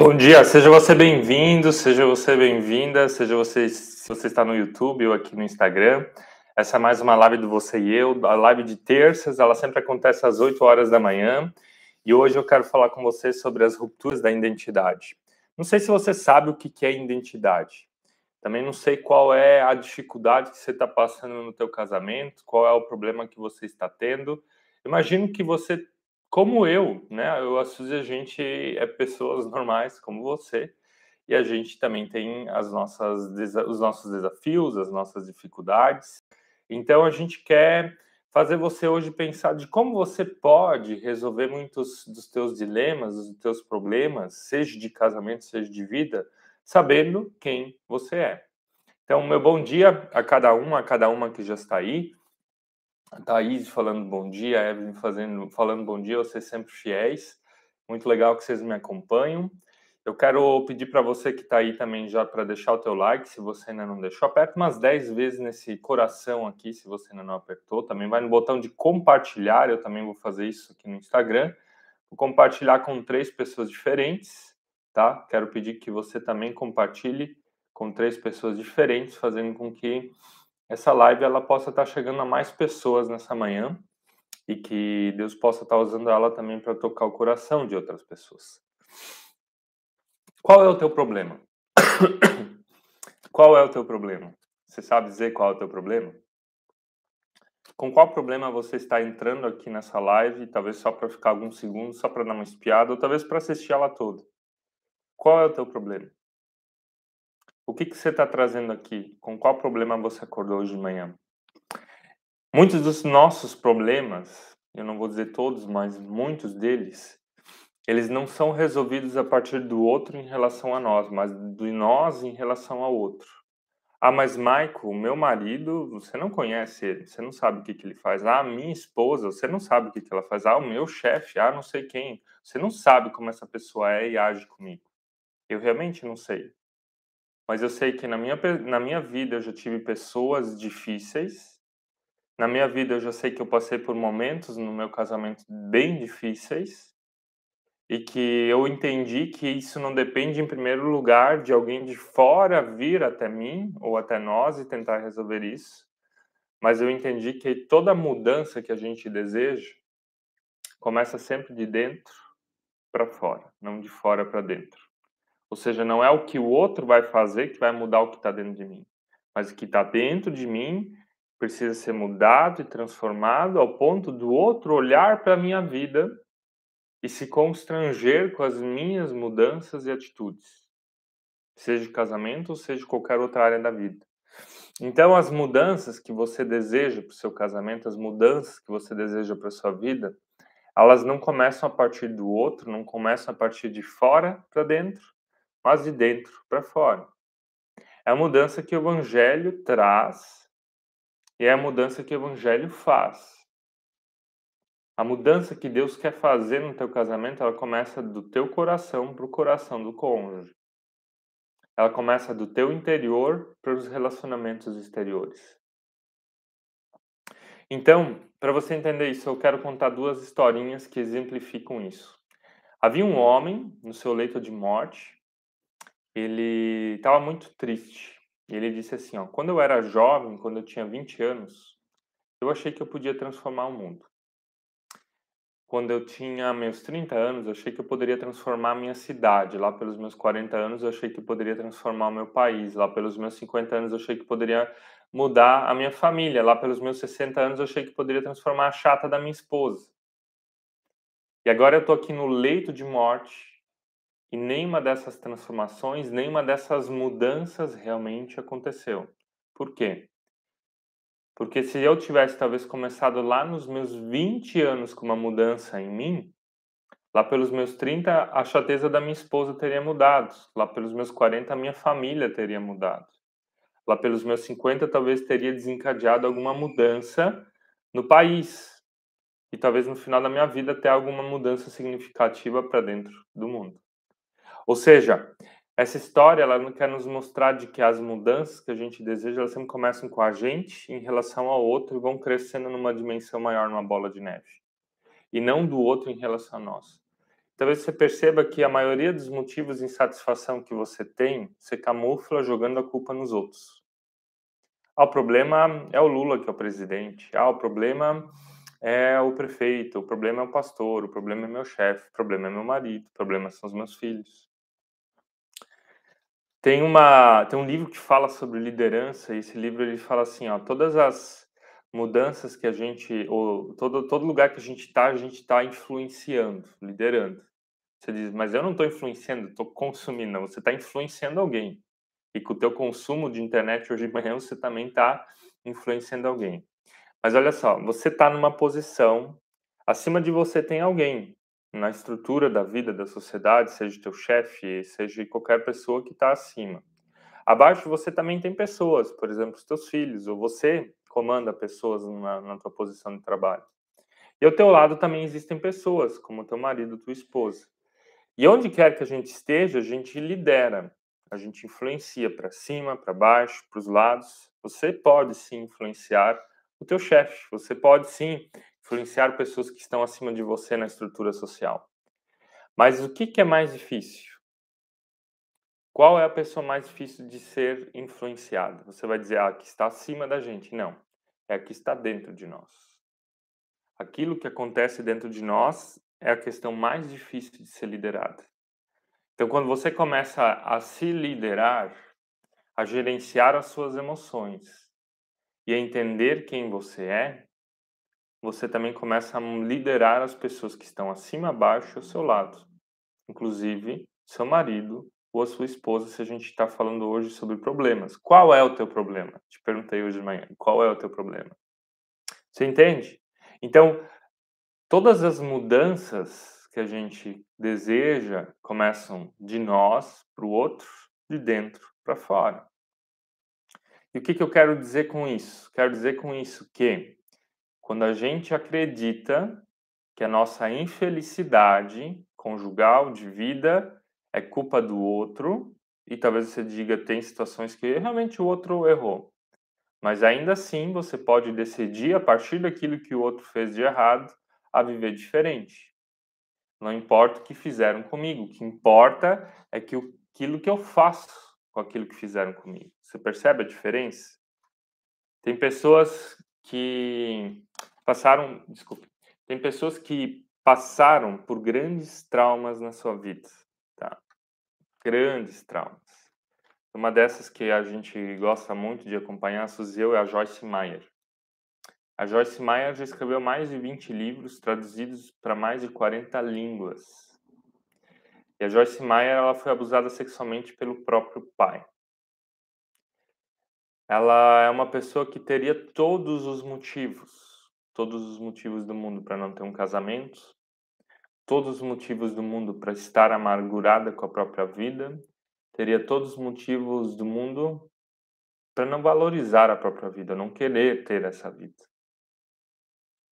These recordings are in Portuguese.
Bom dia, seja você bem-vindo, seja você bem-vinda, seja você se você está no YouTube ou aqui no Instagram. Essa é mais uma live do Você e Eu, a live de terças, ela sempre acontece às 8 horas da manhã. E hoje eu quero falar com você sobre as rupturas da identidade. Não sei se você sabe o que é identidade. Também não sei qual é a dificuldade que você está passando no teu casamento, qual é o problema que você está tendo. Imagino que você como eu, né? Eu, a Suzy, a gente é pessoas normais como você e a gente também tem as nossas, os nossos desafios, as nossas dificuldades. Então a gente quer fazer você hoje pensar de como você pode resolver muitos dos teus dilemas, dos teus problemas, seja de casamento, seja de vida, sabendo quem você é. Então, meu bom dia a cada um, a cada uma que já está aí. Thaís falando bom dia, Evelyn fazendo, falando bom dia, vocês sempre fiéis. Muito legal que vocês me acompanham. Eu quero pedir para você que está aí também já para deixar o teu like, se você ainda não deixou. Aperta umas 10 vezes nesse coração aqui, se você ainda não apertou. Também vai no botão de compartilhar, eu também vou fazer isso aqui no Instagram. Vou compartilhar com três pessoas diferentes, tá? Quero pedir que você também compartilhe com três pessoas diferentes, fazendo com que essa live ela possa estar tá chegando a mais pessoas nessa manhã e que Deus possa estar tá usando ela também para tocar o coração de outras pessoas. Qual é o teu problema? qual é o teu problema? Você sabe dizer qual é o teu problema? Com qual problema você está entrando aqui nessa live, talvez só para ficar alguns segundos, só para dar uma espiada, ou talvez para assistir ela toda? Qual é o teu problema? O que, que você está trazendo aqui? Com qual problema você acordou hoje de manhã? Muitos dos nossos problemas, eu não vou dizer todos, mas muitos deles, eles não são resolvidos a partir do outro em relação a nós, mas de nós em relação ao outro. Ah, mas Michael, meu marido, você não conhece ele, você não sabe o que, que ele faz. Ah, minha esposa, você não sabe o que, que ela faz. Ah, o meu chefe, ah, não sei quem. Você não sabe como essa pessoa é e age comigo. Eu realmente não sei. Mas eu sei que na minha, na minha vida eu já tive pessoas difíceis. Na minha vida eu já sei que eu passei por momentos no meu casamento bem difíceis. E que eu entendi que isso não depende, em primeiro lugar, de alguém de fora vir até mim ou até nós e tentar resolver isso. Mas eu entendi que toda mudança que a gente deseja começa sempre de dentro para fora, não de fora para dentro. Ou seja, não é o que o outro vai fazer que vai mudar o que está dentro de mim, mas o que está dentro de mim precisa ser mudado e transformado ao ponto do outro olhar para a minha vida e se constranger com as minhas mudanças e atitudes, seja de casamento ou seja de qualquer outra área da vida. Então, as mudanças que você deseja para o seu casamento, as mudanças que você deseja para a sua vida, elas não começam a partir do outro, não começam a partir de fora para dentro, mas de dentro para fora. É a mudança que o Evangelho traz e é a mudança que o Evangelho faz. A mudança que Deus quer fazer no teu casamento, ela começa do teu coração para o coração do cônjuge. Ela começa do teu interior para os relacionamentos exteriores. Então, para você entender isso, eu quero contar duas historinhas que exemplificam isso. Havia um homem no seu leito de morte ele estava muito triste. Ele disse assim, ó, quando eu era jovem, quando eu tinha 20 anos, eu achei que eu podia transformar o mundo. Quando eu tinha meus 30 anos, eu achei que eu poderia transformar a minha cidade. Lá pelos meus 40 anos, eu achei que eu poderia transformar o meu país. Lá pelos meus 50 anos, eu achei que poderia mudar a minha família. Lá pelos meus 60 anos, eu achei que poderia transformar a chata da minha esposa. E agora eu estou aqui no leito de morte, e nenhuma dessas transformações, nenhuma dessas mudanças realmente aconteceu. Por quê? Porque se eu tivesse talvez começado lá nos meus 20 anos com uma mudança em mim, lá pelos meus 30 a chateza da minha esposa teria mudado, lá pelos meus 40 a minha família teria mudado. Lá pelos meus 50 talvez teria desencadeado alguma mudança no país. E talvez no final da minha vida ter alguma mudança significativa para dentro do mundo. Ou seja, essa história ela quer nos mostrar de que as mudanças que a gente deseja, elas sempre começam com a gente em relação ao outro e vão crescendo numa dimensão maior, numa bola de neve. E não do outro em relação a nós. talvez você perceba que a maioria dos motivos de insatisfação que você tem, você camufla jogando a culpa nos outros. Ah, o problema é o Lula que é o presidente. Ah, o problema é o prefeito, o problema é o pastor, o problema é meu chefe, o problema é meu marido, o problema são os meus filhos. Tem uma tem um livro que fala sobre liderança e esse livro ele fala assim, ó, todas as mudanças que a gente ou todo todo lugar que a gente está, a gente está influenciando, liderando. Você diz, mas eu não estou influenciando, estou consumindo. Não, você está influenciando alguém. E com o teu consumo de internet hoje de manhã, você também está influenciando alguém. Mas olha só, você está numa posição, acima de você tem alguém na estrutura da vida da sociedade, seja teu chefe, seja qualquer pessoa que está acima. Abaixo você também tem pessoas, por exemplo, os teus filhos, ou você comanda pessoas na, na tua posição de trabalho. E ao teu lado também existem pessoas, como teu marido, tua esposa. E onde quer que a gente esteja, a gente lidera, a gente influencia para cima, para baixo, para os lados. Você pode sim influenciar o teu chefe, você pode sim influenciar pessoas que estão acima de você na estrutura social. Mas o que, que é mais difícil? Qual é a pessoa mais difícil de ser influenciada? Você vai dizer, ah, que está acima da gente. Não, é a que está dentro de nós. Aquilo que acontece dentro de nós é a questão mais difícil de ser liderada. Então, quando você começa a se liderar, a gerenciar as suas emoções e a entender quem você é, você também começa a liderar as pessoas que estão acima, abaixo ao seu lado, inclusive seu marido ou a sua esposa, se a gente está falando hoje sobre problemas. Qual é o teu problema? Te perguntei hoje de manhã. Qual é o teu problema? Você entende? Então, todas as mudanças que a gente deseja começam de nós para o outro, de dentro para fora. E o que, que eu quero dizer com isso? Quero dizer com isso que quando a gente acredita que a nossa infelicidade conjugal de vida é culpa do outro, e talvez você diga tem situações que realmente o outro errou. Mas ainda assim você pode decidir a partir daquilo que o outro fez de errado a viver diferente. Não importa o que fizeram comigo, o que importa é que aquilo que eu faço com aquilo que fizeram comigo. Você percebe a diferença? Tem pessoas que passaram, desculpe, tem pessoas que passaram por grandes traumas na sua vida, tá? Grandes traumas. Uma dessas que a gente gosta muito de acompanhar, a Suzy, é a Joyce Meyer. A Joyce Meyer já escreveu mais de 20 livros traduzidos para mais de 40 línguas. E a Joyce Meyer ela foi abusada sexualmente pelo próprio pai. Ela é uma pessoa que teria todos os motivos, todos os motivos do mundo para não ter um casamento, todos os motivos do mundo para estar amargurada com a própria vida, teria todos os motivos do mundo para não valorizar a própria vida, não querer ter essa vida.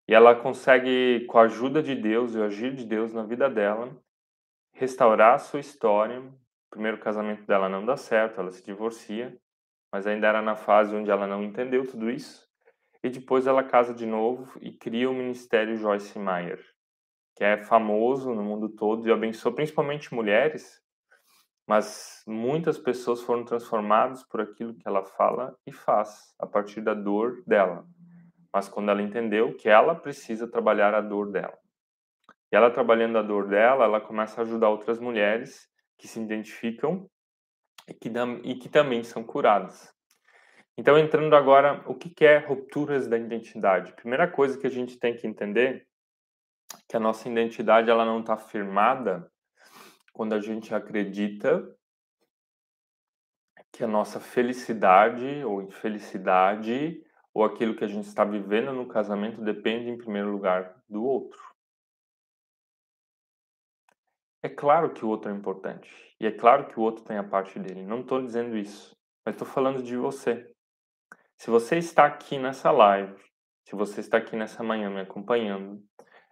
E ela consegue, com a ajuda de Deus e o agir de Deus na vida dela, restaurar a sua história. O primeiro casamento dela não dá certo, ela se divorcia, mas ainda era na fase onde ela não entendeu tudo isso. E depois ela casa de novo e cria o Ministério Joyce Meyer, que é famoso no mundo todo e abençoa principalmente mulheres, mas muitas pessoas foram transformadas por aquilo que ela fala e faz a partir da dor dela mas quando ela entendeu que ela precisa trabalhar a dor dela. E ela trabalhando a dor dela, ela começa a ajudar outras mulheres que se identificam e que, e que também são curadas. Então, entrando agora, o que é rupturas da identidade? Primeira coisa que a gente tem que entender que a nossa identidade ela não está firmada quando a gente acredita que a nossa felicidade ou infelicidade ou aquilo que a gente está vivendo no casamento depende, em primeiro lugar, do outro. É claro que o outro é importante. E é claro que o outro tem a parte dele. Não estou dizendo isso. Mas estou falando de você. Se você está aqui nessa live, se você está aqui nessa manhã me acompanhando,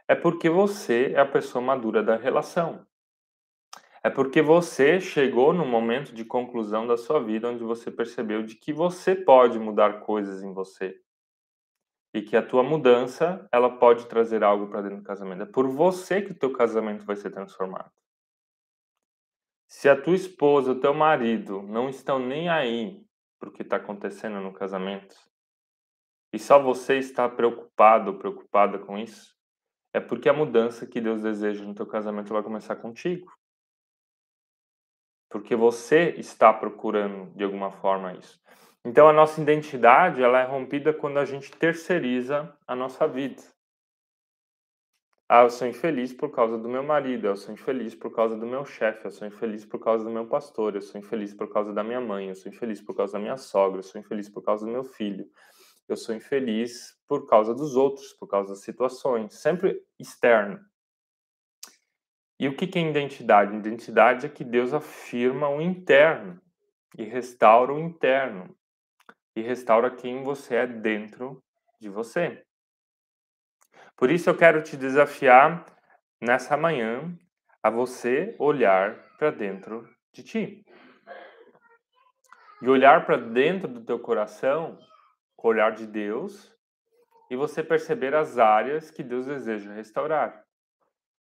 é porque você é a pessoa madura da relação. É porque você chegou no momento de conclusão da sua vida onde você percebeu de que você pode mudar coisas em você. e que a tua mudança ela pode trazer algo para dentro do casamento. É por você que o teu casamento vai ser transformado. Se a tua esposa, o teu marido não estão nem aí para o que está acontecendo no casamento, e só você está preocupado ou preocupada com isso, é porque a mudança que Deus deseja no teu casamento vai começar contigo. Porque você está procurando de alguma forma isso. Então a nossa identidade, ela é rompida quando a gente terceiriza a nossa vida. Ah, eu sou infeliz por causa do meu marido, eu sou infeliz por causa do meu chefe, eu sou infeliz por causa do meu pastor, eu sou infeliz por causa da minha mãe, eu sou infeliz por causa da minha sogra, eu sou infeliz por causa do meu filho, eu sou infeliz por causa dos outros, por causa das situações, sempre externo. E o que é identidade? Identidade é que Deus afirma o interno e restaura o interno e restaura quem você é dentro de você. Por isso eu quero te desafiar nessa manhã a você olhar para dentro de ti. E olhar para dentro do teu coração, com o olhar de Deus, e você perceber as áreas que Deus deseja restaurar.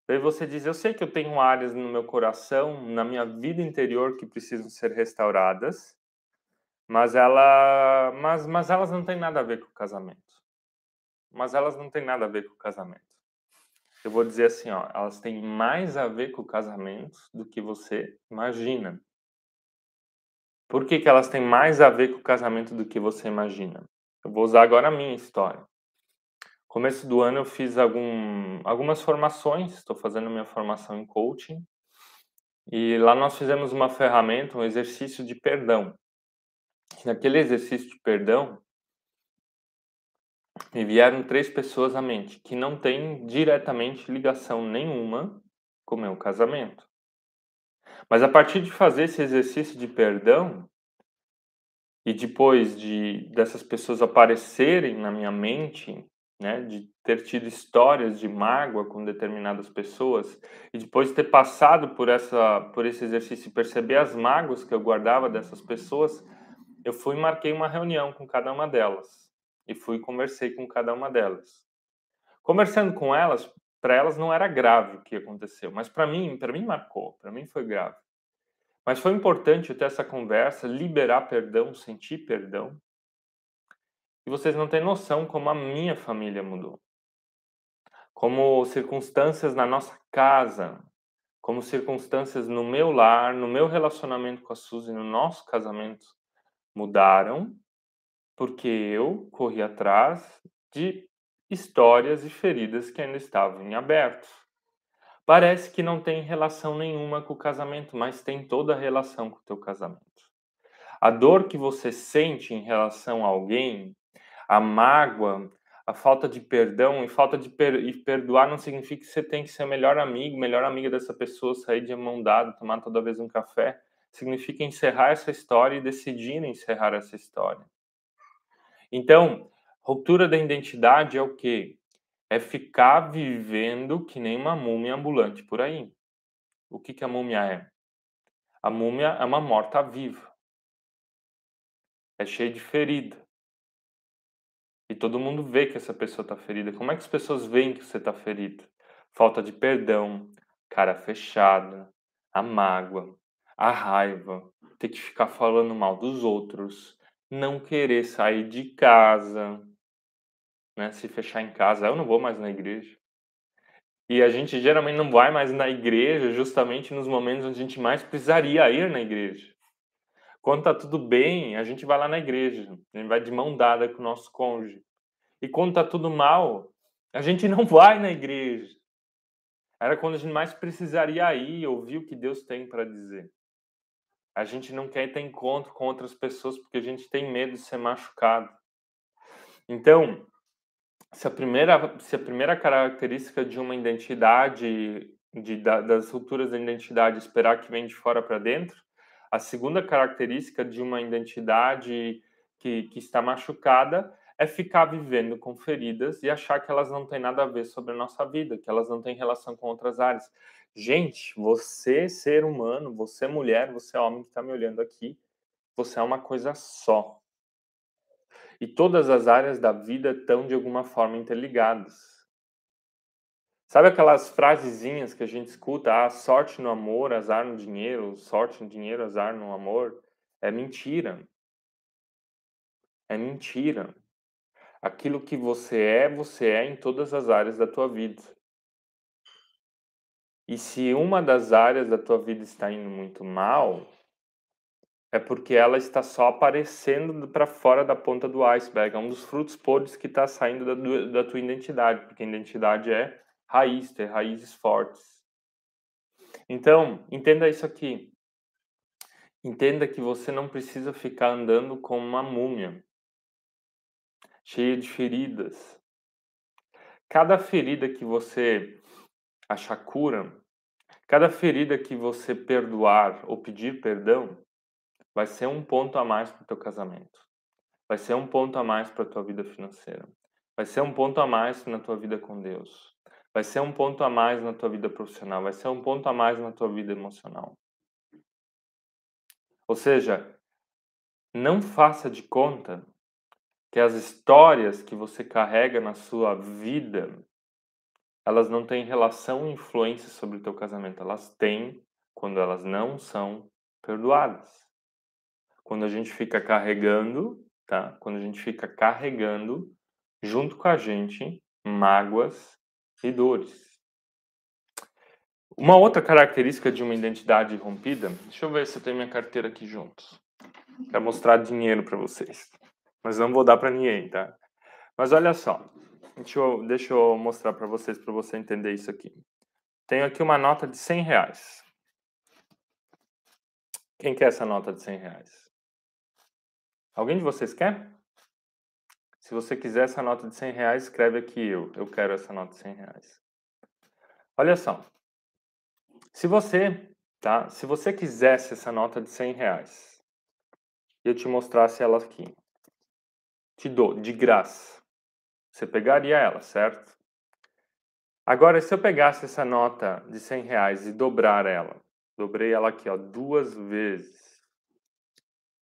Daí você diz: Eu sei que eu tenho áreas no meu coração, na minha vida interior que precisam ser restauradas, mas ela, mas, mas elas não têm nada a ver com o casamento. Mas elas não têm nada a ver com o casamento. Eu vou dizer assim, ó, elas têm mais a ver com o casamento do que você imagina. Por que, que elas têm mais a ver com o casamento do que você imagina? Eu vou usar agora a minha história. Começo do ano eu fiz algum, algumas formações, estou fazendo minha formação em coaching, e lá nós fizemos uma ferramenta, um exercício de perdão naquele exercício de perdão, me vieram três pessoas à mente que não têm diretamente ligação nenhuma com o meu casamento. Mas a partir de fazer esse exercício de perdão, e depois de dessas pessoas aparecerem na minha mente, né, de ter tido histórias de mágoa com determinadas pessoas e depois de ter passado por essa por esse exercício e perceber as mágoas que eu guardava dessas pessoas, eu fui e marquei uma reunião com cada uma delas e fui e conversei com cada uma delas. Conversando com elas, para elas não era grave o que aconteceu, mas para mim, para mim marcou, para mim foi grave. Mas foi importante eu ter essa conversa, liberar perdão, sentir perdão. E vocês não têm noção como a minha família mudou. Como circunstâncias na nossa casa, como circunstâncias no meu lar, no meu relacionamento com a Suzy, no nosso casamento, mudaram porque eu corri atrás de histórias e feridas que ainda estavam em aberto. Parece que não tem relação nenhuma com o casamento, mas tem toda a relação com o teu casamento. A dor que você sente em relação a alguém, a mágoa, a falta de perdão e falta de per e perdoar não significa que você tem que ser melhor amigo, melhor amiga dessa pessoa, sair de mão dada, tomar toda vez um café significa encerrar essa história e decidir encerrar essa história. Então, ruptura da identidade é o quê? É ficar vivendo que nem uma múmia ambulante por aí. O que, que a múmia é? A múmia é uma morta-viva. É cheia de ferida. E todo mundo vê que essa pessoa está ferida. Como é que as pessoas veem que você está ferido? Falta de perdão, cara fechada, a mágoa, a raiva, ter que ficar falando mal dos outros, não querer sair de casa, né? Se fechar em casa, eu não vou mais na igreja. E a gente geralmente não vai mais na igreja justamente nos momentos onde a gente mais precisaria ir na igreja. Quando tá tudo bem, a gente vai lá na igreja, a gente vai de mão dada com o nosso cônjuge. E quando tá tudo mal, a gente não vai na igreja. Era quando a gente mais precisaria ir, ouvir o que Deus tem para dizer. A gente não quer ter encontro com outras pessoas porque a gente tem medo de ser machucado. Então, se a primeira, se a primeira característica de uma identidade, de, das rupturas da identidade, esperar que vem de fora para dentro, a segunda característica de uma identidade que, que está machucada é ficar vivendo com feridas e achar que elas não têm nada a ver sobre a nossa vida, que elas não têm relação com outras áreas. Gente, você, ser humano, você, mulher, você, homem que está me olhando aqui, você é uma coisa só. E todas as áreas da vida estão de alguma forma interligadas. Sabe aquelas frasezinhas que a gente escuta? Ah, sorte no amor, azar no dinheiro, sorte no dinheiro, azar no amor. É mentira. É mentira. Aquilo que você é, você é em todas as áreas da tua vida. E se uma das áreas da tua vida está indo muito mal, é porque ela está só aparecendo para fora da ponta do iceberg. É um dos frutos podres que está saindo da, da tua identidade, porque a identidade é raiz, ter raízes fortes. Então, entenda isso aqui. Entenda que você não precisa ficar andando como uma múmia, cheia de feridas. Cada ferida que você achar cura, cada ferida que você perdoar ou pedir perdão, vai ser um ponto a mais para o teu casamento. Vai ser um ponto a mais para a tua vida financeira. Vai ser um ponto a mais na tua vida com Deus vai ser um ponto a mais na tua vida profissional, vai ser um ponto a mais na tua vida emocional. Ou seja, não faça de conta que as histórias que você carrega na sua vida, elas não têm relação e influência sobre o teu casamento. Elas têm quando elas não são perdoadas. Quando a gente fica carregando, tá? Quando a gente fica carregando junto com a gente mágoas, e dores. Uma outra característica de uma identidade rompida, deixa eu ver se eu tenho minha carteira aqui juntos. Quero mostrar dinheiro para vocês. Mas não vou dar para ninguém, tá? Mas olha só. Deixa eu, deixa eu mostrar para vocês, para você entender isso aqui. Tenho aqui uma nota de 100 reais. Quem quer essa nota de 100 reais? Alguém de vocês quer? Se você quiser essa nota de 100 reais, escreve aqui eu. Eu quero essa nota de 100 reais. Olha só. Se você, tá? Se você quisesse essa nota de 100 reais, eu te mostrasse ela aqui, te dou de graça. Você pegaria ela, certo? Agora, se eu pegasse essa nota de 100 reais e dobrar ela, dobrei ela aqui, ó, duas vezes,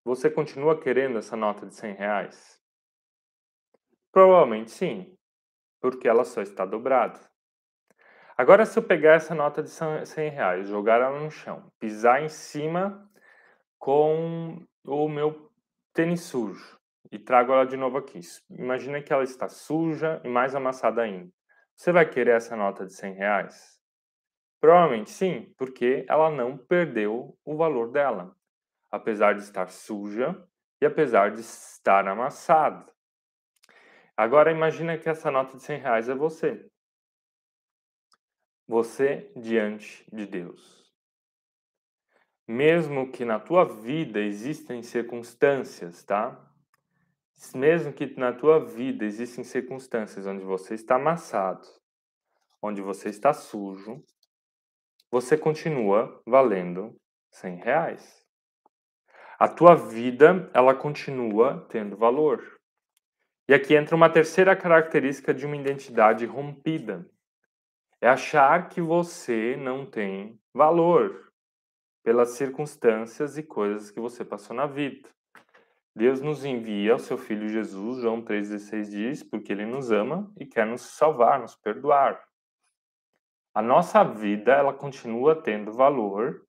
você continua querendo essa nota de 100 reais? Provavelmente sim, porque ela só está dobrada. Agora, se eu pegar essa nota de 100 reais, jogar ela no chão, pisar em cima com o meu tênis sujo e trago ela de novo aqui. Imagina que ela está suja e mais amassada ainda. Você vai querer essa nota de 100 reais? Provavelmente sim, porque ela não perdeu o valor dela, apesar de estar suja e apesar de estar amassada. Agora imagina que essa nota de 100 reais é você. Você diante de Deus. Mesmo que na tua vida existem circunstâncias, tá? Mesmo que na tua vida existem circunstâncias onde você está amassado, onde você está sujo, você continua valendo 100 reais. A tua vida, ela continua tendo valor. E aqui entra uma terceira característica de uma identidade rompida. É achar que você não tem valor pelas circunstâncias e coisas que você passou na vida. Deus nos envia o seu Filho Jesus, João 3,16 diz, porque Ele nos ama e quer nos salvar, nos perdoar. A nossa vida, ela continua tendo valor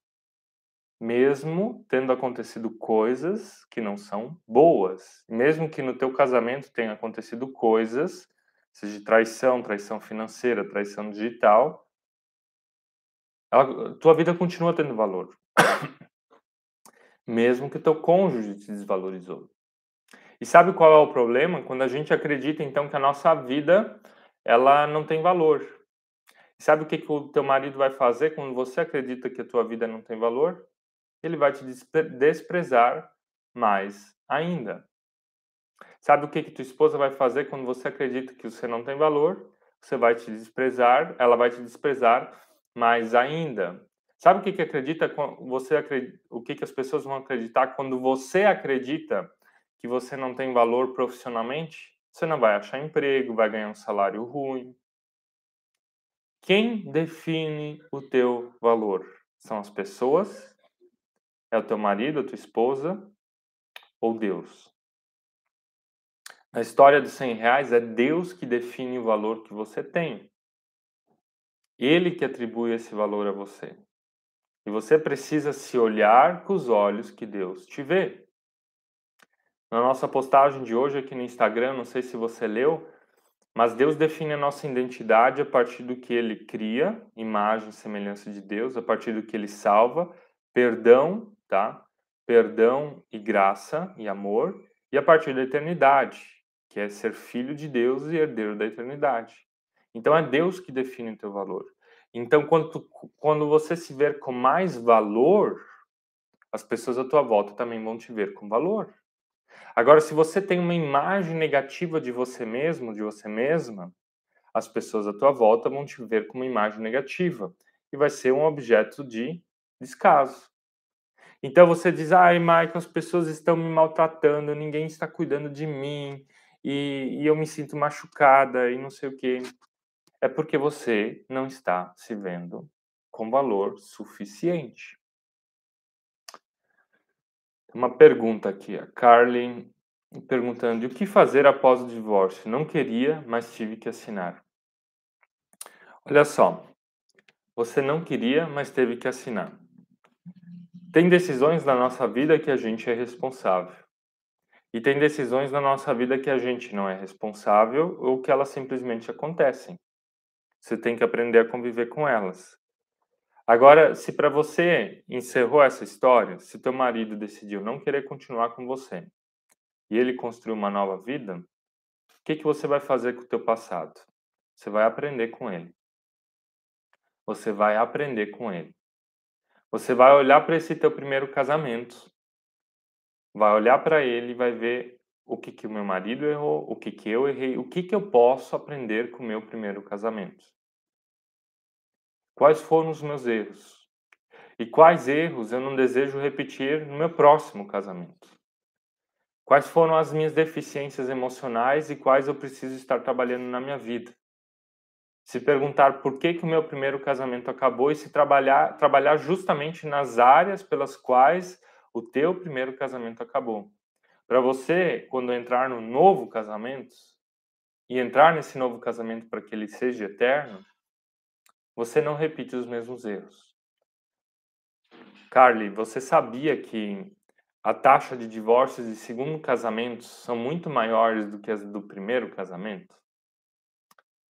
mesmo tendo acontecido coisas que não são boas, mesmo que no teu casamento tenha acontecido coisas, seja traição, traição financeira, traição digital, ela, tua vida continua tendo valor, mesmo que teu cônjuge te desvalorizou. E sabe qual é o problema? Quando a gente acredita então que a nossa vida ela não tem valor. E sabe o que, que o teu marido vai fazer quando você acredita que a tua vida não tem valor? ele vai te desprezar mais ainda. Sabe o que que tua esposa vai fazer quando você acredita que você não tem valor? Você vai te desprezar, ela vai te desprezar mais ainda. Sabe o que que acredita você acredita, o que que as pessoas vão acreditar quando você acredita que você não tem valor profissionalmente? Você não vai achar emprego, vai ganhar um salário ruim. Quem define o teu valor? São as pessoas é o teu marido, a tua esposa ou Deus? Na história dos 100 reais, é Deus que define o valor que você tem. Ele que atribui esse valor a você. E você precisa se olhar com os olhos que Deus te vê. Na nossa postagem de hoje aqui no Instagram, não sei se você leu, mas Deus define a nossa identidade a partir do que ele cria, imagem e semelhança de Deus, a partir do que ele salva, perdão, tá? Perdão e graça e amor, e a partir da eternidade, que é ser filho de Deus e herdeiro da eternidade. Então é Deus que define o teu valor. Então, quando, quando você se ver com mais valor, as pessoas à tua volta também vão te ver com valor. Agora, se você tem uma imagem negativa de você mesmo, de você mesma, as pessoas à tua volta vão te ver com uma imagem negativa e vai ser um objeto de descaso. Então você diz: ai, Michael, as pessoas estão me maltratando, ninguém está cuidando de mim e, e eu me sinto machucada e não sei o quê é porque você não está se vendo com valor suficiente. Uma pergunta aqui, a Carly perguntando: o que fazer após o divórcio? Não queria, mas tive que assinar. Olha só, você não queria, mas teve que assinar. Tem decisões na nossa vida que a gente é responsável. E tem decisões na nossa vida que a gente não é responsável ou que elas simplesmente acontecem. Você tem que aprender a conviver com elas. Agora, se para você encerrou essa história, se teu marido decidiu não querer continuar com você e ele construiu uma nova vida, o que, que você vai fazer com o teu passado? Você vai aprender com ele. Você vai aprender com ele. Você vai olhar para esse teu primeiro casamento, vai olhar para ele e vai ver o que, que o meu marido errou, o que, que eu errei, o que, que eu posso aprender com o meu primeiro casamento. Quais foram os meus erros? E quais erros eu não desejo repetir no meu próximo casamento? Quais foram as minhas deficiências emocionais e quais eu preciso estar trabalhando na minha vida? Se perguntar por que, que o meu primeiro casamento acabou e se trabalhar, trabalhar justamente nas áreas pelas quais o teu primeiro casamento acabou. Para você, quando entrar no novo casamento, e entrar nesse novo casamento para que ele seja eterno, você não repite os mesmos erros. Carly, você sabia que a taxa de divórcios de segundo casamento são muito maiores do que as do primeiro casamento?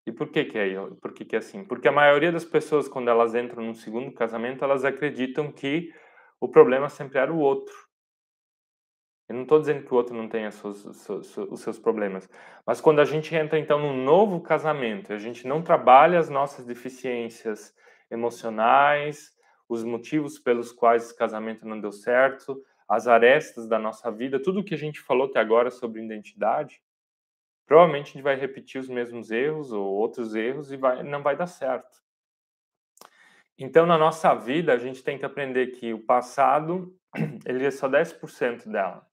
E por que que é, por que que é assim? Porque a maioria das pessoas, quando elas entram num segundo casamento, elas acreditam que o problema sempre era o outro. Eu não estou dizendo que o outro não tenha seus, os seus problemas, mas quando a gente entra então num novo casamento, a gente não trabalha as nossas deficiências emocionais, os motivos pelos quais esse casamento não deu certo, as arestas da nossa vida, tudo que a gente falou até agora sobre identidade, provavelmente a gente vai repetir os mesmos erros ou outros erros e vai, não vai dar certo. Então, na nossa vida, a gente tem que aprender que o passado ele é só 10% dela.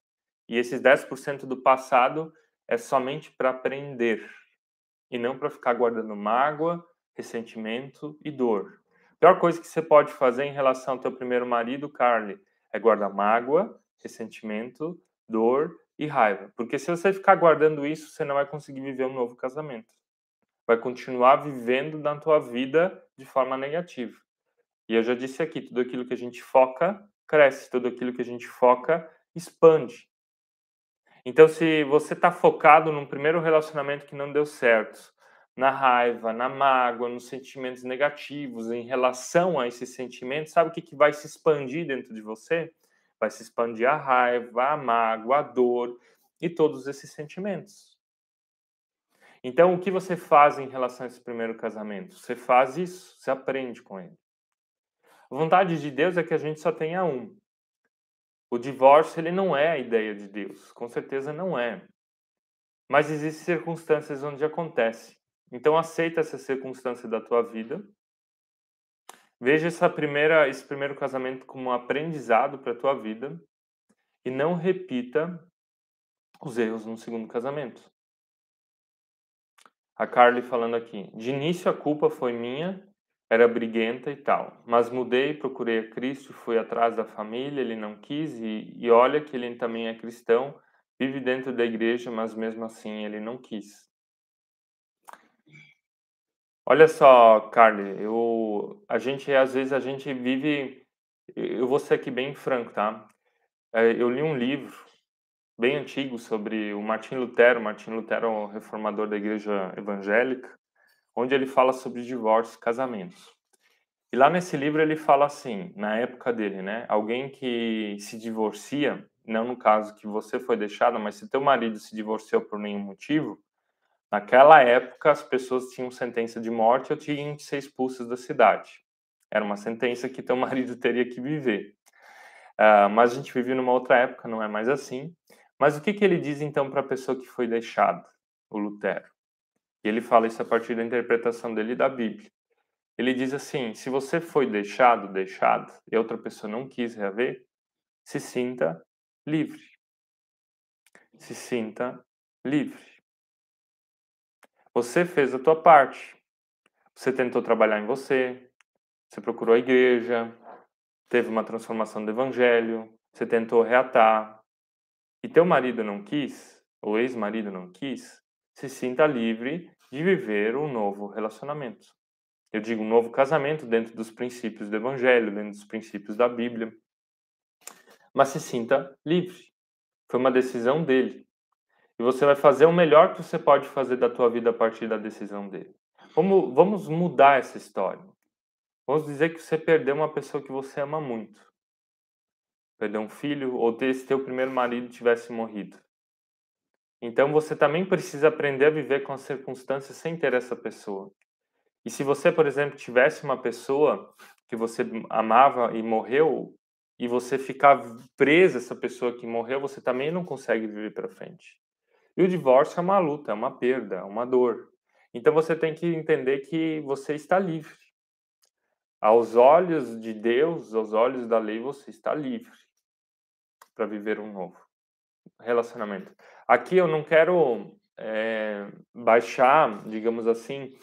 E esses 10% do passado é somente para aprender e não para ficar guardando mágoa, ressentimento e dor. A pior coisa que você pode fazer em relação ao teu primeiro marido, Carly, é guardar mágoa, ressentimento, dor e raiva. Porque se você ficar guardando isso, você não vai conseguir viver um novo casamento. Vai continuar vivendo na tua vida de forma negativa. E eu já disse aqui, tudo aquilo que a gente foca cresce, tudo aquilo que a gente foca expande. Então, se você está focado num primeiro relacionamento que não deu certo, na raiva, na mágoa, nos sentimentos negativos, em relação a esses sentimentos, sabe o que, que vai se expandir dentro de você? Vai se expandir a raiva, a mágoa, a dor e todos esses sentimentos. Então, o que você faz em relação a esse primeiro casamento? Você faz isso, você aprende com ele. A vontade de Deus é que a gente só tenha um. O divórcio ele não é a ideia de Deus, com certeza não é. Mas existem circunstâncias onde acontece. Então aceita essa circunstância da tua vida. Veja essa primeira, esse primeiro casamento como um aprendizado para a tua vida e não repita os erros no segundo casamento. A Carly falando aqui. De início a culpa foi minha era briguenta e tal. Mas mudei, procurei a Cristo, fui atrás da família, ele não quis, e, e olha que ele também é cristão, vive dentro da igreja, mas mesmo assim ele não quis. Olha só, Carly, eu, a gente às vezes a gente vive, eu vou ser aqui bem franco, tá? É, eu li um livro bem antigo sobre o Martin Lutero. Martin Lutero é reformador da igreja evangélica, onde ele fala sobre divórcio e casamentos. E lá nesse livro ele fala assim, na época dele, né? Alguém que se divorcia, não no caso que você foi deixada, mas se teu marido se divorciou por nenhum motivo, naquela época as pessoas tinham sentença de morte ou tinham que ser expulsas da cidade. Era uma sentença que teu marido teria que viver. Uh, mas a gente vive numa outra época, não é mais assim. Mas o que, que ele diz então para a pessoa que foi deixada, o Lutero? E ele fala isso a partir da interpretação dele da Bíblia. Ele diz assim: se você foi deixado, deixado, e outra pessoa não quis reaver, se sinta livre. Se sinta livre. Você fez a tua parte. Você tentou trabalhar em você, você procurou a igreja, teve uma transformação do evangelho, você tentou reatar, e teu marido não quis, ou ex-marido não quis, se sinta livre de viver um novo relacionamento. Eu digo um novo casamento dentro dos princípios do Evangelho, dentro dos princípios da Bíblia. Mas se sinta livre. Foi uma decisão dele. E você vai fazer o melhor que você pode fazer da tua vida a partir da decisão dele. Vamos, vamos mudar essa história. Vamos dizer que você perdeu uma pessoa que você ama muito. Perdeu um filho, ou se teu primeiro marido tivesse morrido. Então você também precisa aprender a viver com as circunstâncias sem ter essa pessoa. E se você, por exemplo, tivesse uma pessoa que você amava e morreu, e você ficar preso essa pessoa que morreu, você também não consegue viver para frente. E o divórcio é uma luta, é uma perda, é uma dor. Então você tem que entender que você está livre. Aos olhos de Deus, aos olhos da lei, você está livre para viver um novo relacionamento. Aqui eu não quero é, baixar, digamos assim,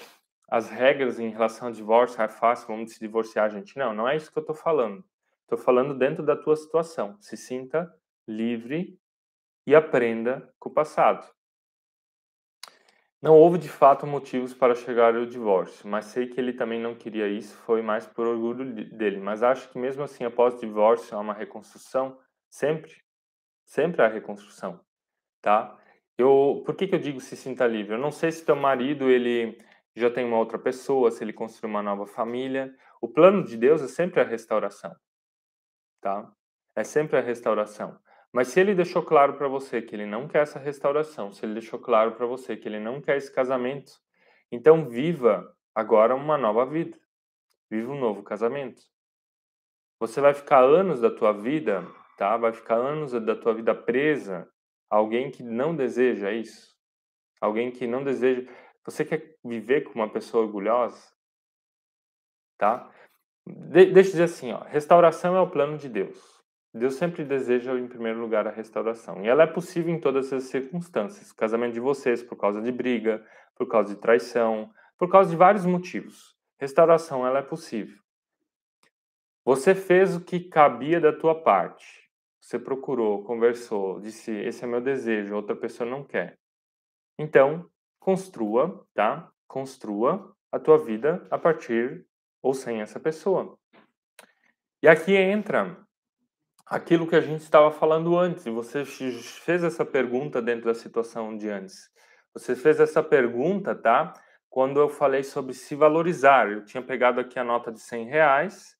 as regras em relação ao divórcio, é fácil, vamos se divorciar, gente. Não, não é isso que eu estou falando. Estou falando dentro da tua situação. Se sinta livre e aprenda com o passado. Não houve de fato motivos para chegar ao divórcio, mas sei que ele também não queria isso, foi mais por orgulho dele. Mas acho que mesmo assim, após o divórcio, há uma reconstrução, sempre, sempre há reconstrução, tá? Eu, por que, que eu digo se sinta livre? Eu não sei se teu marido ele já tem uma outra pessoa, se ele construiu uma nova família. O plano de Deus é sempre a restauração, tá? É sempre a restauração. Mas se ele deixou claro para você que ele não quer essa restauração, se ele deixou claro para você que ele não quer esse casamento, então viva agora uma nova vida. Viva um novo casamento. Você vai ficar anos da tua vida, tá? Vai ficar anos da tua vida presa alguém que não deseja isso. Alguém que não deseja você quer viver com uma pessoa orgulhosa? Tá? De deixa eu dizer assim, ó, restauração é o plano de Deus. Deus sempre deseja, em primeiro lugar, a restauração. E ela é possível em todas as circunstâncias. Casamento de vocês, por causa de briga, por causa de traição, por causa de vários motivos. Restauração, ela é possível. Você fez o que cabia da tua parte. Você procurou, conversou, disse: Esse é meu desejo, outra pessoa não quer. Então, construa, tá? Construa a tua vida a partir ou sem essa pessoa. E aqui entra aquilo que a gente estava falando antes, você fez essa pergunta dentro da situação de antes. Você fez essa pergunta, tá? Quando eu falei sobre se valorizar. Eu tinha pegado aqui a nota de 100 reais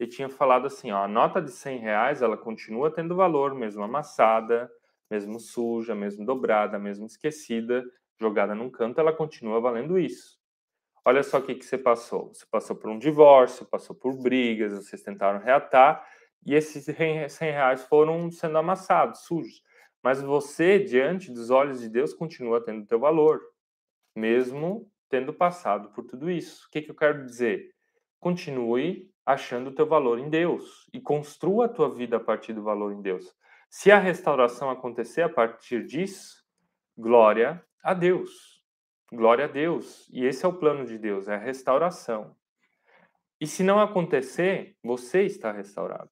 e tinha falado assim, ó, a nota de 100 reais, ela continua tendo valor, mesmo amassada, mesmo suja, mesmo dobrada, mesmo esquecida, jogada num canto, ela continua valendo isso. Olha só o que, que você passou. Você passou por um divórcio, passou por brigas, vocês tentaram reatar, e esses 100 reais foram sendo amassados, sujos. Mas você, diante dos olhos de Deus, continua tendo teu valor, mesmo tendo passado por tudo isso. O que, que eu quero dizer? Continue achando o teu valor em Deus e construa a tua vida a partir do valor em Deus. Se a restauração acontecer a partir disso, glória a Deus. Glória a Deus. E esse é o plano de Deus, é a restauração. E se não acontecer, você está restaurado.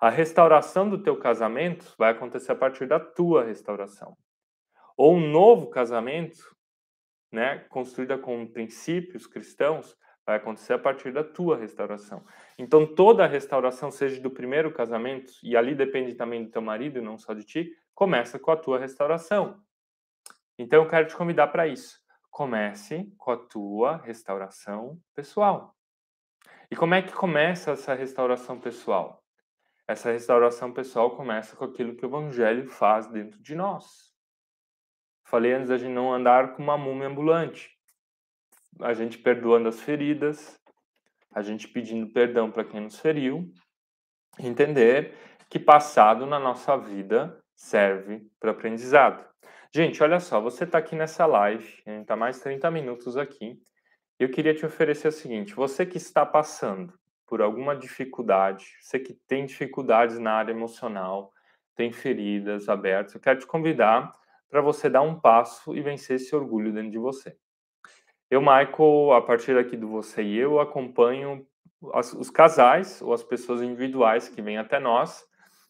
A restauração do teu casamento vai acontecer a partir da tua restauração. Ou um novo casamento, né, construída com princípios cristãos, vai acontecer a partir da tua restauração. Então toda a restauração, seja do primeiro casamento, e ali depende também do teu marido, não só de ti, começa com a tua restauração. Então eu quero te convidar para isso. Comece com a tua restauração pessoal. E como é que começa essa restauração pessoal? Essa restauração pessoal começa com aquilo que o evangelho faz dentro de nós. Falei antes da gente não andar com uma múmia ambulante. A gente perdoando as feridas, a gente pedindo perdão para quem nos feriu, entender que passado na nossa vida serve para aprendizado. Gente, olha só, você está aqui nessa live, a gente está mais 30 minutos aqui, eu queria te oferecer o seguinte: você que está passando por alguma dificuldade, você que tem dificuldades na área emocional, tem feridas abertas, eu quero te convidar para você dar um passo e vencer esse orgulho dentro de você. Eu, Michael, a partir aqui do você e eu, acompanho as, os casais ou as pessoas individuais que vêm até nós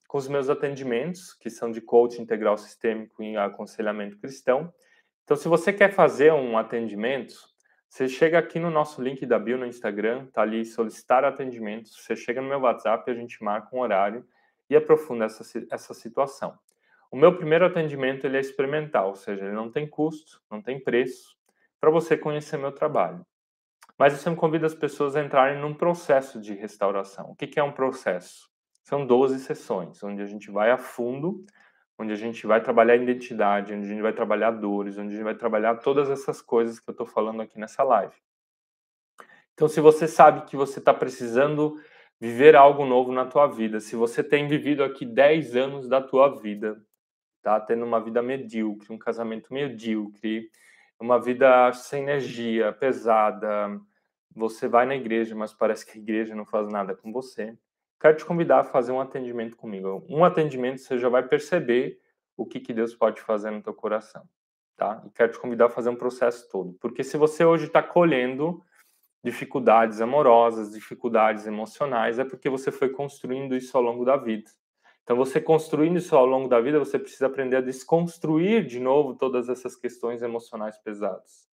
com os meus atendimentos, que são de coaching integral sistêmico e aconselhamento cristão. Então, se você quer fazer um atendimento, você chega aqui no nosso link da bio no Instagram, tá ali solicitar atendimento. Você chega no meu WhatsApp, a gente marca um horário e aprofunda essa, essa situação. O meu primeiro atendimento ele é experimental, ou seja, ele não tem custo, não tem preço, para você conhecer meu trabalho. Mas eu sempre convido as pessoas a entrarem num processo de restauração. O que, que é um processo? São 12 sessões, onde a gente vai a fundo onde a gente vai trabalhar identidade, onde a gente vai trabalhar dores, onde a gente vai trabalhar todas essas coisas que eu estou falando aqui nessa live. Então, se você sabe que você está precisando viver algo novo na tua vida, se você tem vivido aqui 10 anos da tua vida, tá tendo uma vida medíocre, um casamento medíocre, uma vida sem energia, pesada, você vai na igreja, mas parece que a igreja não faz nada com você quero te convidar a fazer um atendimento comigo. Um atendimento você já vai perceber o que, que Deus pode fazer no teu coração, tá? E quero te convidar a fazer um processo todo, porque se você hoje está colhendo dificuldades amorosas, dificuldades emocionais, é porque você foi construindo isso ao longo da vida. Então, você construindo isso ao longo da vida, você precisa aprender a desconstruir de novo todas essas questões emocionais pesadas.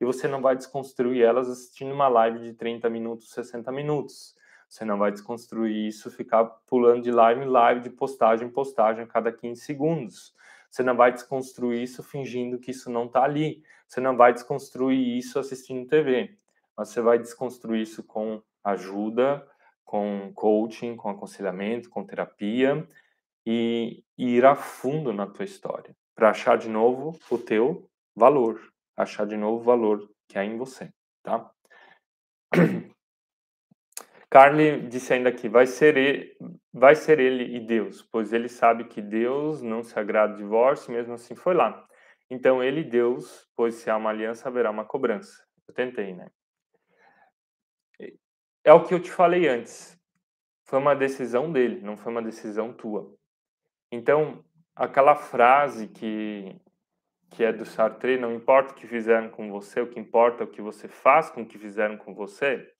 E você não vai desconstruir elas assistindo uma live de 30 minutos, 60 minutos. Você não vai desconstruir isso, ficar pulando de live em live, de postagem em postagem a cada 15 segundos. Você não vai desconstruir isso fingindo que isso não está ali. Você não vai desconstruir isso assistindo TV. Mas você vai desconstruir isso com ajuda, com coaching, com aconselhamento, com terapia e, e ir a fundo na tua história para achar de novo o teu valor, achar de novo o valor que há em você, tá? Carly disse ainda aqui, vai ser, ele, vai ser ele e Deus, pois ele sabe que Deus não se agrada do divórcio, mesmo assim foi lá. Então ele e Deus, pois se há uma aliança, haverá uma cobrança. Eu tentei, né? É o que eu te falei antes. Foi uma decisão dele, não foi uma decisão tua. Então, aquela frase que, que é do Sartre, não importa o que fizeram com você, o que importa é o que você faz com o que fizeram com você,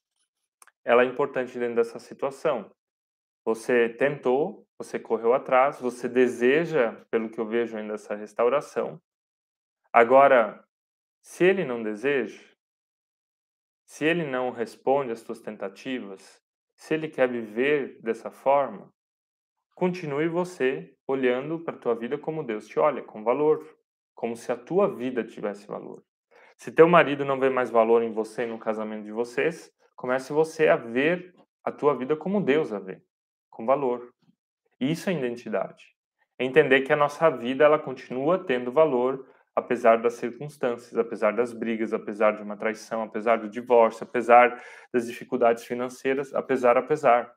ela é importante dentro dessa situação. Você tentou, você correu atrás, você deseja, pelo que eu vejo ainda, essa restauração. Agora, se ele não deseja, se ele não responde às suas tentativas, se ele quer viver dessa forma, continue você olhando para a tua vida como Deus te olha, com valor, como se a tua vida tivesse valor. Se teu marido não vê mais valor em você e no casamento de vocês, comece você a ver a tua vida como Deus a vê, com valor. Isso é identidade. É entender que a nossa vida ela continua tendo valor apesar das circunstâncias, apesar das brigas, apesar de uma traição, apesar do divórcio, apesar das dificuldades financeiras, apesar apesar.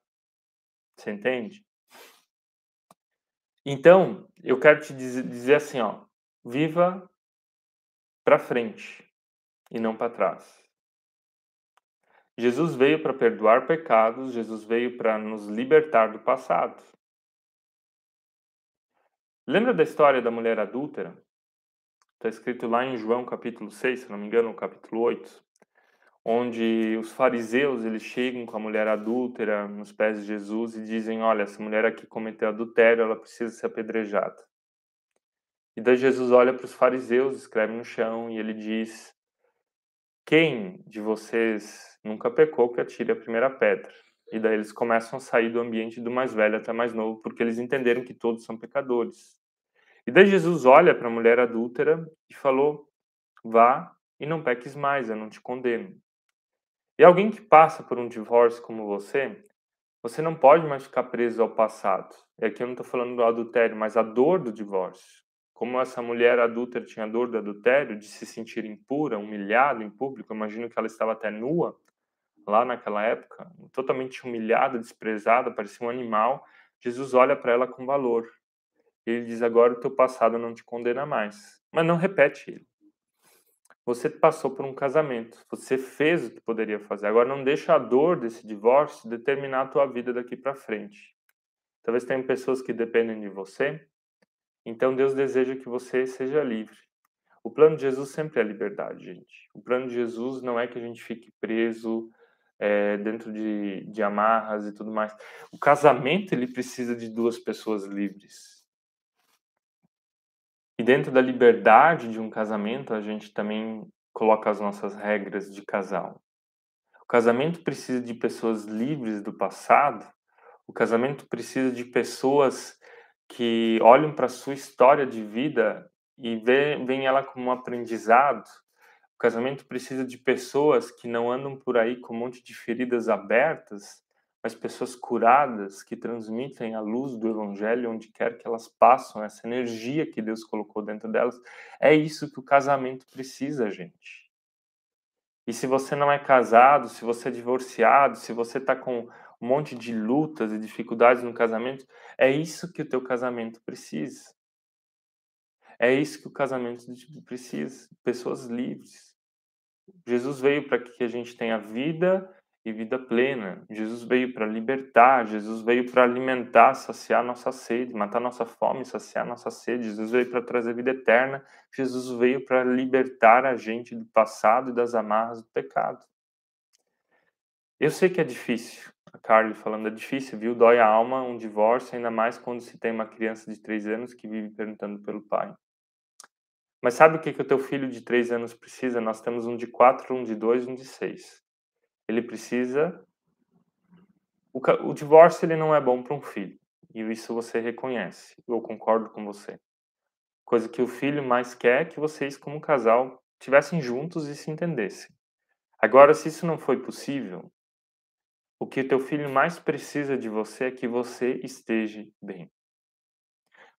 Você entende? Então, eu quero te dizer assim, ó, viva para frente e não para trás. Jesus veio para perdoar pecados, Jesus veio para nos libertar do passado. Lembra da história da mulher adúltera? Está escrito lá em João capítulo 6, se não me engano, capítulo 8, onde os fariseus eles chegam com a mulher adúltera nos pés de Jesus e dizem: Olha, essa mulher aqui cometeu adultério, ela precisa ser apedrejada. E daí Jesus olha para os fariseus, escreve no chão e ele diz: Quem de vocês nunca pecou que atire a primeira pedra? E daí eles começam a sair do ambiente do mais velho até mais novo, porque eles entenderam que todos são pecadores. E daí Jesus olha para a mulher adúltera e falou: Vá e não peques mais, eu não te condeno. E alguém que passa por um divórcio como você, você não pode mais ficar preso ao passado. E aqui eu não estou falando do adultério, mas a dor do divórcio. Como essa mulher adúltera tinha dor do adultério, de se sentir impura, humilhada em público, imagino que ela estava até nua lá naquela época, totalmente humilhada, desprezada, parecia um animal. Jesus olha para ela com valor. Ele diz: Agora o teu passado não te condena mais. Mas não repete ele. Você passou por um casamento, você fez o que poderia fazer. Agora não deixa a dor desse divórcio determinar a tua vida daqui para frente. Talvez tenham pessoas que dependem de você. Então Deus deseja que você seja livre. O plano de Jesus sempre é liberdade, gente. O plano de Jesus não é que a gente fique preso é, dentro de, de amarras e tudo mais. O casamento ele precisa de duas pessoas livres. E dentro da liberdade de um casamento, a gente também coloca as nossas regras de casal. O casamento precisa de pessoas livres do passado. O casamento precisa de pessoas que olham para a sua história de vida e veem ela como um aprendizado. O casamento precisa de pessoas que não andam por aí com um monte de feridas abertas, mas pessoas curadas que transmitem a luz do evangelho onde quer que elas passam, essa energia que Deus colocou dentro delas. É isso que o casamento precisa, gente. E se você não é casado, se você é divorciado, se você está com um monte de lutas e dificuldades no casamento, é isso que o teu casamento precisa. É isso que o casamento precisa, pessoas livres. Jesus veio para que a gente tenha vida e vida plena. Jesus veio para libertar, Jesus veio para alimentar, saciar nossa sede, matar nossa fome, saciar nossa sede. Jesus veio para trazer vida eterna. Jesus veio para libertar a gente do passado e das amarras do pecado. Eu sei que é difícil. A Carly falando é difícil, viu? Dói a alma um divórcio, ainda mais quando se tem uma criança de três anos que vive perguntando pelo pai. Mas sabe o que, que o teu filho de três anos precisa? Nós temos um de quatro, um de dois, um de seis ele precisa. O, o divórcio ele não é bom para um filho, e isso você reconhece. Eu concordo com você. Coisa que o filho mais quer é que vocês, como casal, estivessem juntos e se entendessem. Agora, se isso não foi possível, o que teu filho mais precisa de você é que você esteja bem.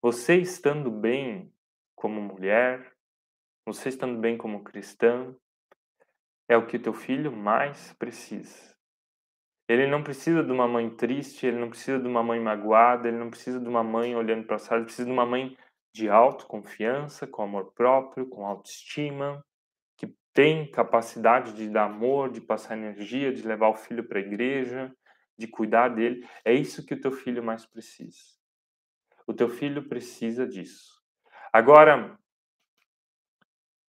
Você estando bem como mulher, você estando bem como cristã, é o que o teu filho mais precisa. Ele não precisa de uma mãe triste, ele não precisa de uma mãe magoada, ele não precisa de uma mãe olhando para trás, ele precisa de uma mãe de autoconfiança, com amor próprio, com autoestima, que tem capacidade de dar amor, de passar energia, de levar o filho para a igreja, de cuidar dele. É isso que o teu filho mais precisa. O teu filho precisa disso. Agora,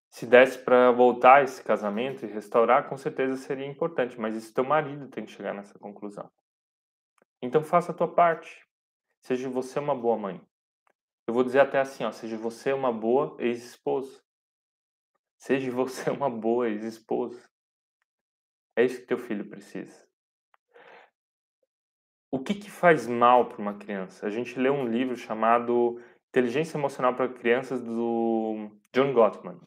se desse para voltar esse casamento e restaurar, com certeza seria importante, mas isso teu marido tem que chegar nessa conclusão. Então faça a tua parte. Seja você uma boa mãe. Eu vou dizer até assim, ó, seja você uma boa ex-esposa. Seja você uma boa ex-esposa. É isso que teu filho precisa. O que, que faz mal para uma criança? A gente lê um livro chamado Inteligência Emocional para Crianças do John Gottman.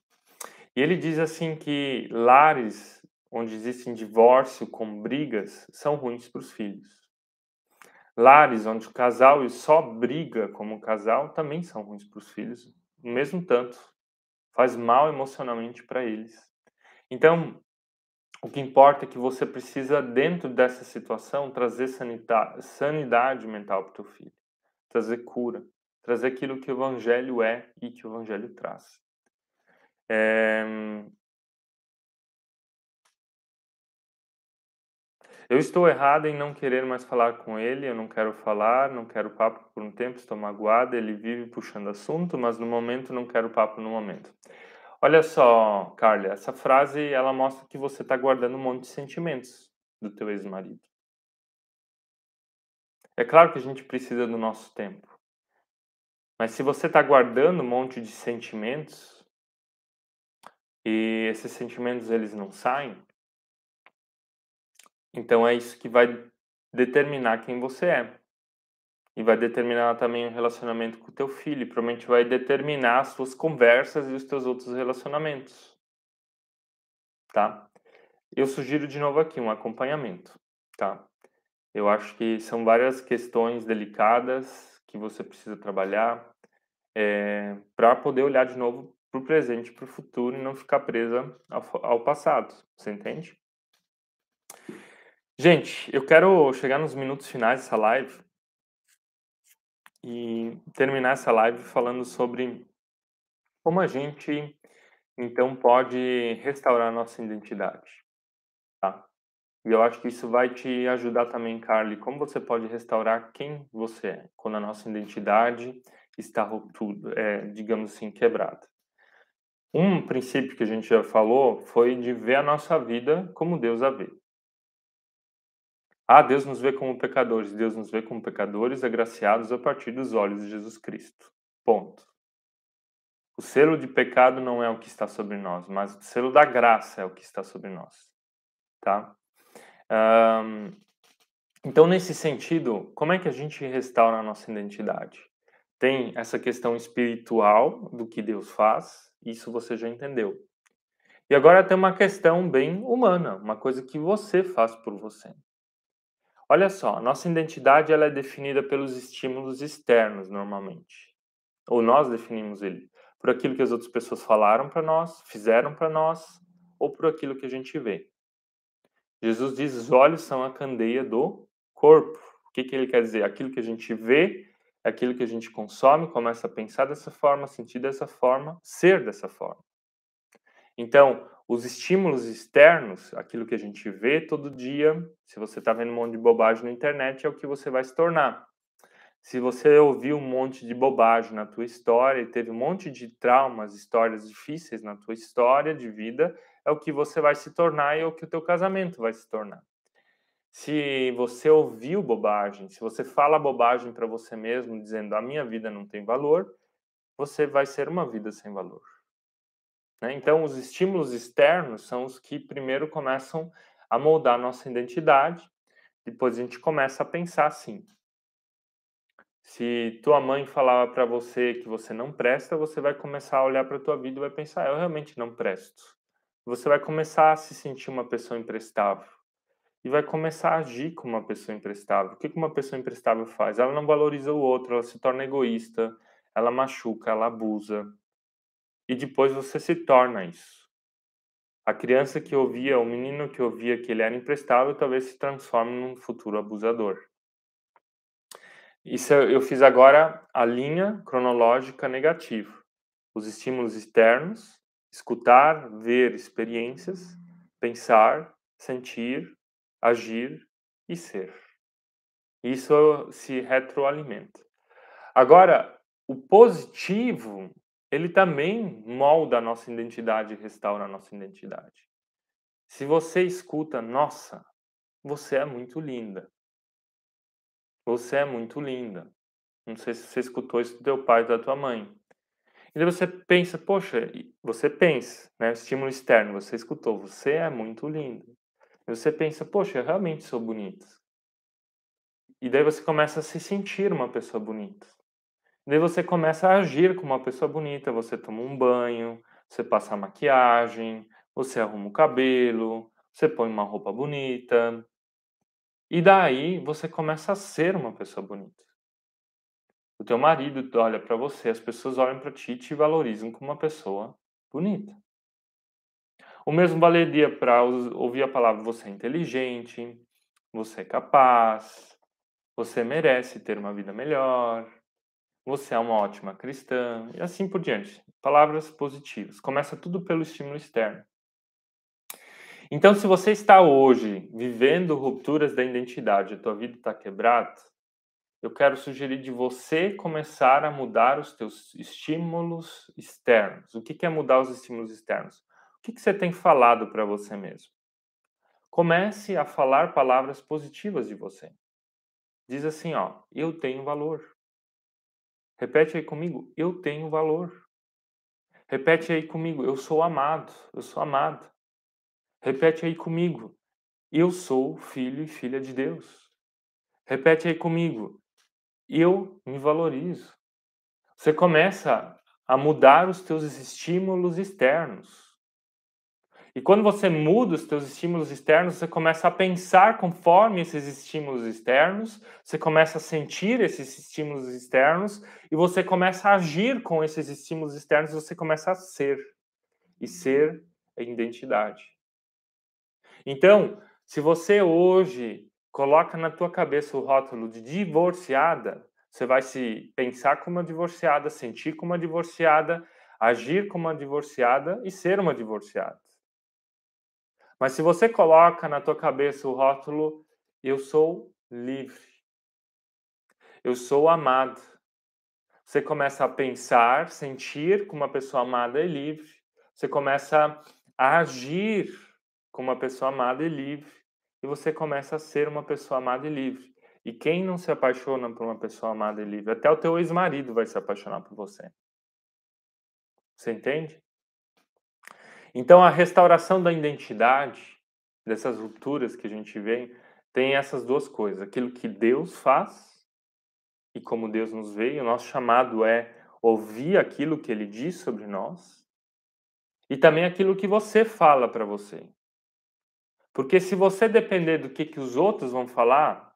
E ele diz assim que lares onde existem divórcio com brigas são ruins para os filhos. Lares onde o casal só briga como casal também são ruins para os filhos, mesmo tanto. Faz mal emocionalmente para eles. Então, o que importa é que você precisa, dentro dessa situação, trazer sanidade mental para o teu filho, trazer cura, trazer aquilo que o Evangelho é e que o Evangelho traz. É... Eu estou errado em não querer mais falar com ele, eu não quero falar, não quero papo por um tempo, estou magoada, ele vive puxando assunto, mas no momento não quero papo no momento. Olha só, Carla, essa frase ela mostra que você está guardando um monte de sentimentos do teu ex-marido. É claro que a gente precisa do nosso tempo. Mas se você está guardando um monte de sentimentos e esses sentimentos eles não saem, então é isso que vai determinar quem você é. E vai determinar também o relacionamento com o teu filho. E provavelmente vai determinar as suas conversas e os teus outros relacionamentos. Tá? Eu sugiro de novo aqui um acompanhamento, tá? Eu acho que são várias questões delicadas que você precisa trabalhar é, eh, para poder olhar de novo para o presente, para o futuro e não ficar presa ao, ao passado. Você entende? Gente, eu quero chegar nos minutos finais dessa live e terminar essa live falando sobre como a gente então pode restaurar a nossa identidade, tá? E eu acho que isso vai te ajudar também, Carly, como você pode restaurar quem você é quando a nossa identidade está, tudo, é, digamos assim, quebrada. Um princípio que a gente já falou foi de ver a nossa vida como Deus a vê. Ah, Deus nos vê como pecadores. Deus nos vê como pecadores agraciados a partir dos olhos de Jesus Cristo. Ponto. O selo de pecado não é o que está sobre nós, mas o selo da graça é o que está sobre nós. Tá? Um, então, nesse sentido, como é que a gente restaura a nossa identidade? Tem essa questão espiritual do que Deus faz, isso você já entendeu. E agora tem uma questão bem humana, uma coisa que você faz por você. Olha só, nossa identidade ela é definida pelos estímulos externos normalmente. Ou nós definimos ele por aquilo que as outras pessoas falaram para nós, fizeram para nós, ou por aquilo que a gente vê. Jesus diz: os olhos são a candeia do corpo. O que, que ele quer dizer? Aquilo que a gente vê, aquilo que a gente consome, começa a pensar dessa forma, sentir dessa forma, ser dessa forma. Então, os estímulos externos, aquilo que a gente vê todo dia, se você está vendo um monte de bobagem na internet, é o que você vai se tornar. Se você ouviu um monte de bobagem na tua história e teve um monte de traumas, histórias difíceis na tua história de vida, é o que você vai se tornar e é o que o teu casamento vai se tornar. Se você ouviu bobagem, se você fala bobagem para você mesmo, dizendo a minha vida não tem valor, você vai ser uma vida sem valor. Né? Então, os estímulos externos são os que primeiro começam a moldar a nossa identidade, depois a gente começa a pensar assim. Se tua mãe falava para você que você não presta, você vai começar a olhar para tua vida e vai pensar, eu realmente não presto. Você vai começar a se sentir uma pessoa imprestável e vai começar a agir como uma pessoa imprestável. O que uma pessoa imprestável faz? Ela não valoriza o outro, ela se torna egoísta, ela machuca, ela abusa, e depois você se torna isso. A criança que ouvia, o menino que ouvia que ele era imprestável, talvez se transforme num futuro abusador. Isso eu fiz agora a linha cronológica negativa. Os estímulos externos, escutar, ver experiências, pensar, sentir, agir e ser. Isso se retroalimenta. Agora, o positivo ele também molda a nossa identidade restaura a nossa identidade. Se você escuta, nossa, você é muito linda. Você é muito linda. Não sei se você escutou isso do teu pai ou da tua mãe. E daí você pensa, poxa, você pensa, né? Estímulo externo, você escutou, você é muito linda. E você pensa, poxa, eu realmente sou bonita. E daí você começa a se sentir uma pessoa bonita. Daí você começa a agir como uma pessoa bonita, você toma um banho, você passa maquiagem, você arruma o cabelo, você põe uma roupa bonita. E daí você começa a ser uma pessoa bonita. O teu marido olha para você, as pessoas olham para ti e te valorizam como uma pessoa bonita. O mesmo valeria para ouvir a palavra você é inteligente, você é capaz, você merece ter uma vida melhor, você é uma ótima cristã, e assim por diante. Palavras positivas. Começa tudo pelo estímulo externo. Então, se você está hoje vivendo rupturas da identidade, a tua vida está quebrada, eu quero sugerir de você começar a mudar os teus estímulos externos. O que é mudar os estímulos externos? O que você tem falado para você mesmo? Comece a falar palavras positivas de você. Diz assim, ó, eu tenho valor. Repete aí comigo, eu tenho valor. Repete aí comigo, eu sou amado, eu sou amado. Repete aí comigo, eu sou filho e filha de Deus. Repete aí comigo, eu me valorizo. Você começa a mudar os teus estímulos externos. E quando você muda os teus estímulos externos, você começa a pensar conforme esses estímulos externos, você começa a sentir esses estímulos externos e você começa a agir com esses estímulos externos, você começa a ser. E ser é identidade. Então, se você hoje coloca na tua cabeça o rótulo de divorciada, você vai se pensar como uma divorciada, sentir como uma divorciada, agir como uma divorciada e ser uma divorciada. Mas se você coloca na tua cabeça o rótulo eu sou livre, eu sou amado, você começa a pensar, sentir como uma pessoa amada e livre, você começa a agir como uma pessoa amada e livre, e você começa a ser uma pessoa amada e livre. E quem não se apaixona por uma pessoa amada e livre? Até o teu ex-marido vai se apaixonar por você. Você entende? Então, a restauração da identidade, dessas rupturas que a gente vê, tem essas duas coisas: aquilo que Deus faz e como Deus nos vê, e o nosso chamado é ouvir aquilo que Ele diz sobre nós, e também aquilo que você fala para você. Porque se você depender do que, que os outros vão falar,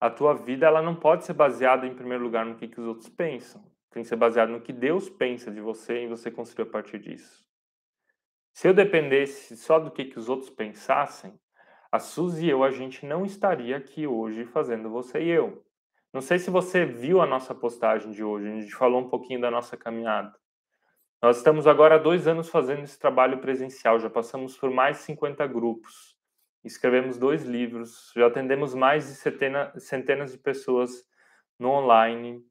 a tua vida ela não pode ser baseada em primeiro lugar no que, que os outros pensam. Tem que ser baseado no que Deus pensa de você e você construir a partir disso. Se eu dependesse só do que, que os outros pensassem, a Suzy e eu, a gente não estaria aqui hoje fazendo você e eu. Não sei se você viu a nossa postagem de hoje, a gente falou um pouquinho da nossa caminhada. Nós estamos agora há dois anos fazendo esse trabalho presencial, já passamos por mais de 50 grupos, escrevemos dois livros, já atendemos mais de centena, centenas de pessoas no online,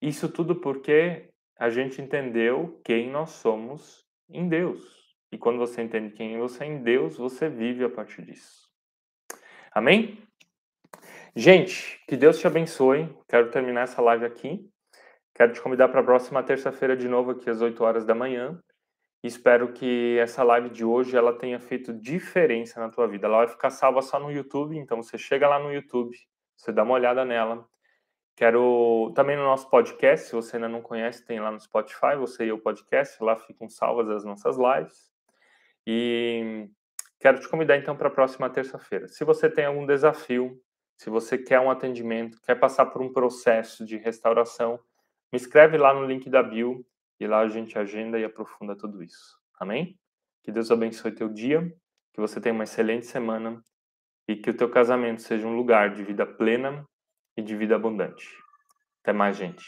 isso tudo porque a gente entendeu quem nós somos em Deus. E quando você entende quem você é em Deus, você vive a partir disso. Amém? Gente, que Deus te abençoe. Quero terminar essa live aqui. Quero te convidar para a próxima terça-feira de novo aqui às 8 horas da manhã. Espero que essa live de hoje ela tenha feito diferença na tua vida. Ela vai ficar salva só no YouTube, então você chega lá no YouTube, você dá uma olhada nela, Quero também no nosso podcast, se você ainda não conhece, tem lá no Spotify, você e o podcast, lá ficam salvas as nossas lives. E quero te convidar então para a próxima terça-feira. Se você tem algum desafio, se você quer um atendimento, quer passar por um processo de restauração, me escreve lá no link da bio e lá a gente agenda e aprofunda tudo isso. Amém? Que Deus abençoe teu dia, que você tenha uma excelente semana e que o teu casamento seja um lugar de vida plena e de vida abundante. Até mais, gente.